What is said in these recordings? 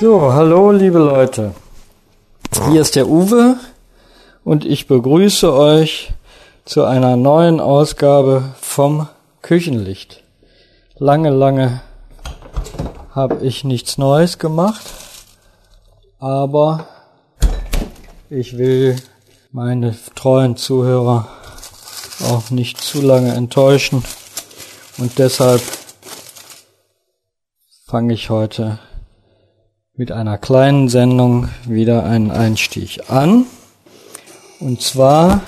So, hallo liebe Leute. Hier ist der Uwe und ich begrüße euch zu einer neuen Ausgabe vom Küchenlicht. Lange, lange habe ich nichts Neues gemacht, aber ich will meine treuen Zuhörer auch nicht zu lange enttäuschen und deshalb fange ich heute mit einer kleinen Sendung wieder einen Einstieg an. Und zwar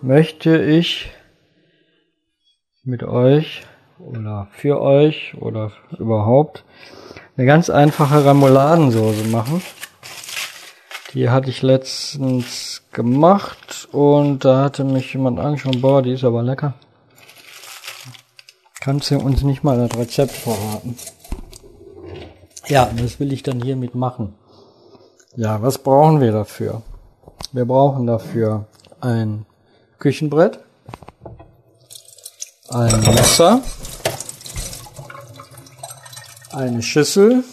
möchte ich mit euch oder für euch oder überhaupt eine ganz einfache Remouladensoße machen. Die hatte ich letztens gemacht und da hatte mich jemand angeschaut, boah, die ist aber lecker. Kannst du uns nicht mal das Rezept verraten? Ja, das will ich dann hiermit machen. Ja, was brauchen wir dafür? Wir brauchen dafür ein Küchenbrett, ein Messer, eine Schüssel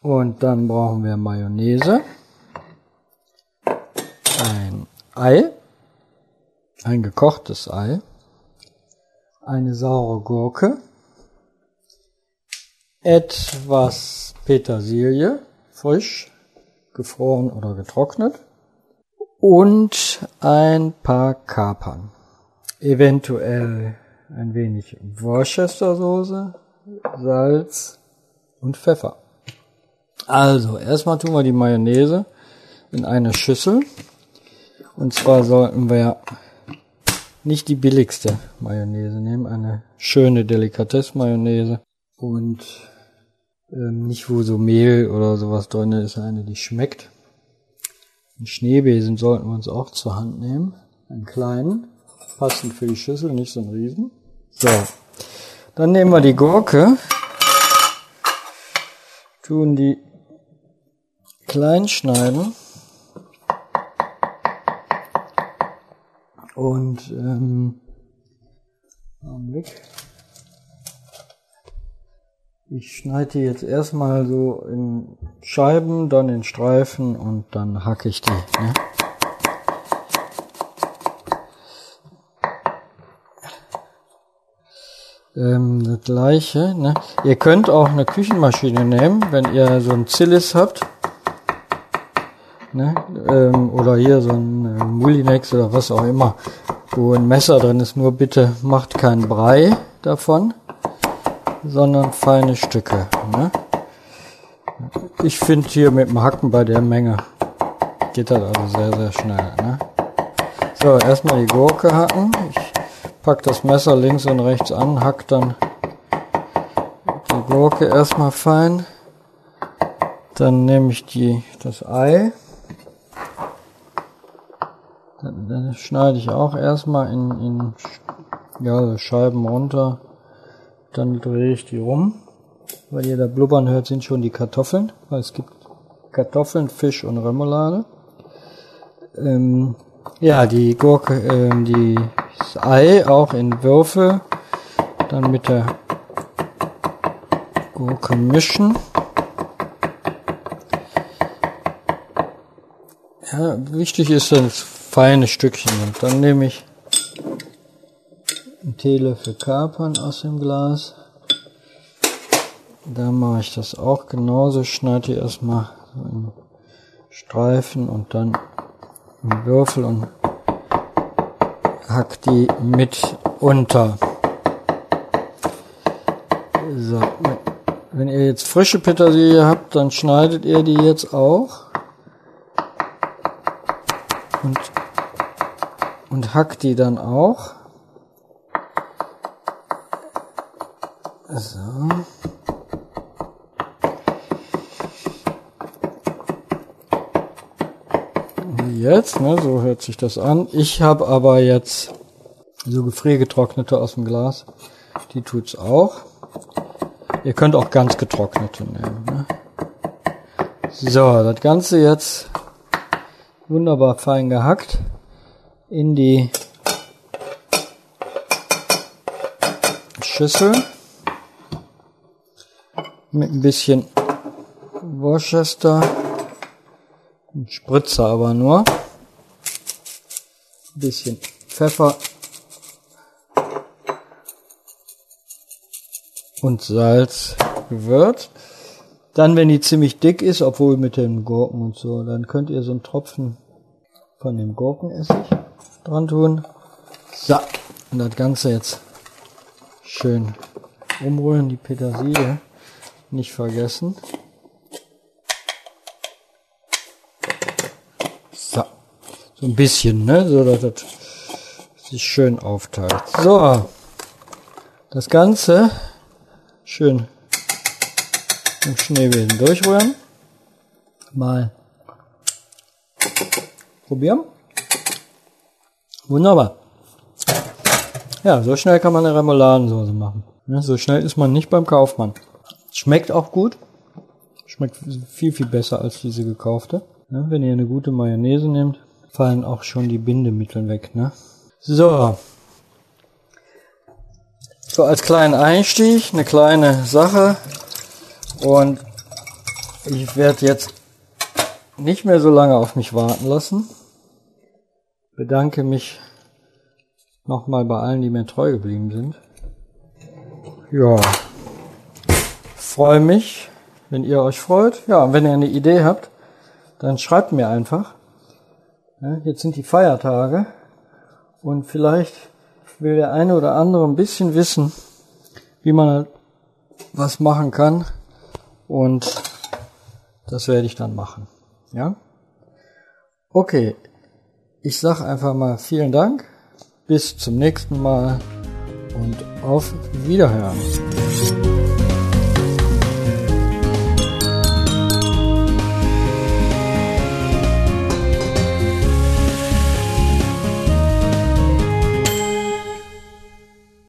und dann brauchen wir Mayonnaise, ein Ei, ein gekochtes Ei, eine saure Gurke, etwas Petersilie, frisch, gefroren oder getrocknet und ein paar Kapern. Eventuell ein wenig Worcestersoße, Salz und Pfeffer. Also, erstmal tun wir die Mayonnaise in eine Schüssel. Und zwar sollten wir nicht die billigste Mayonnaise nehmen, eine schöne Delikatesse-Mayonnaise. Und ähm, nicht wo so Mehl oder sowas drin ist, eine, die schmeckt. Einen Schneebesen sollten wir uns auch zur Hand nehmen. Einen kleinen, passend für die Schüssel, nicht so einen riesen. So, dann nehmen wir die Gurke, tun die klein schneiden und ähm, Augenblick. Ich schneide die jetzt erstmal so in Scheiben, dann in Streifen und dann hacke ich die. Ne? Ähm, das gleiche. Ne? Ihr könnt auch eine Küchenmaschine nehmen, wenn ihr so ein Zillis habt. Ne? Ähm, oder hier so ein äh, Mulinex oder was auch immer, wo ein Messer drin ist. Nur bitte macht keinen Brei davon sondern feine Stücke. Ne? Ich finde hier mit dem Hacken bei der Menge geht das also sehr, sehr schnell. Ne? So, erstmal die Gurke hacken. Ich pack das Messer links und rechts an, hack dann die Gurke erstmal fein. Dann nehme ich die, das Ei. Dann, dann schneide ich auch erstmal in, in ja, Scheiben runter. Dann drehe ich die rum. Weil ihr da blubbern hört, sind schon die Kartoffeln. Es gibt Kartoffeln, Fisch und Remoulade. Ähm, ja, die Gurke, ähm, die, das Ei auch in Würfel. Dann mit der Gurke mischen. Ja, wichtig ist das feine Stückchen. Und dann nehme ich einen Teelöffel Kapern aus dem Glas. Da mache ich das auch genauso. Schneide die erstmal in Streifen und dann in Würfel und hack die mit unter. So, wenn ihr jetzt frische Petersilie habt, dann schneidet ihr die jetzt auch und, und hackt die dann auch. So. Jetzt, ne, so hört sich das an. Ich habe aber jetzt so gefriergetrocknete aus dem Glas. Die tut's auch. Ihr könnt auch ganz getrocknete nehmen. Ne? So, das Ganze jetzt wunderbar fein gehackt in die Schüssel mit ein bisschen Worcester. Ein Spritzer aber nur. Ein bisschen Pfeffer. Und Salz gewürzt. Dann, wenn die ziemlich dick ist, obwohl mit den Gurken und so, dann könnt ihr so einen Tropfen von dem Gurkenessig dran tun. So, und das Ganze jetzt schön umrühren, die Petersilie nicht vergessen. So, so ein bisschen, ne, so dass das sich schön aufteilt. So, das Ganze schön im Schneebesen durchrühren. Mal probieren. Wunderbar. Ja, so schnell kann man eine Remouladensoße machen. Ja, so schnell ist man nicht beim Kaufmann. Schmeckt auch gut. Schmeckt viel, viel besser als diese gekaufte. Ja, wenn ihr eine gute Mayonnaise nehmt, fallen auch schon die Bindemittel weg. Ne? So. So als kleinen Einstieg, eine kleine Sache. Und ich werde jetzt nicht mehr so lange auf mich warten lassen. Bedanke mich nochmal bei allen, die mir treu geblieben sind. Ja, freue mich, wenn ihr euch freut. Ja, und wenn ihr eine Idee habt, dann schreibt mir einfach. Ja, jetzt sind die Feiertage und vielleicht will der eine oder andere ein bisschen wissen, wie man was machen kann und das werde ich dann machen. Ja? Okay, ich sag einfach mal vielen Dank bis zum nächsten Mal und auf Wiederhören.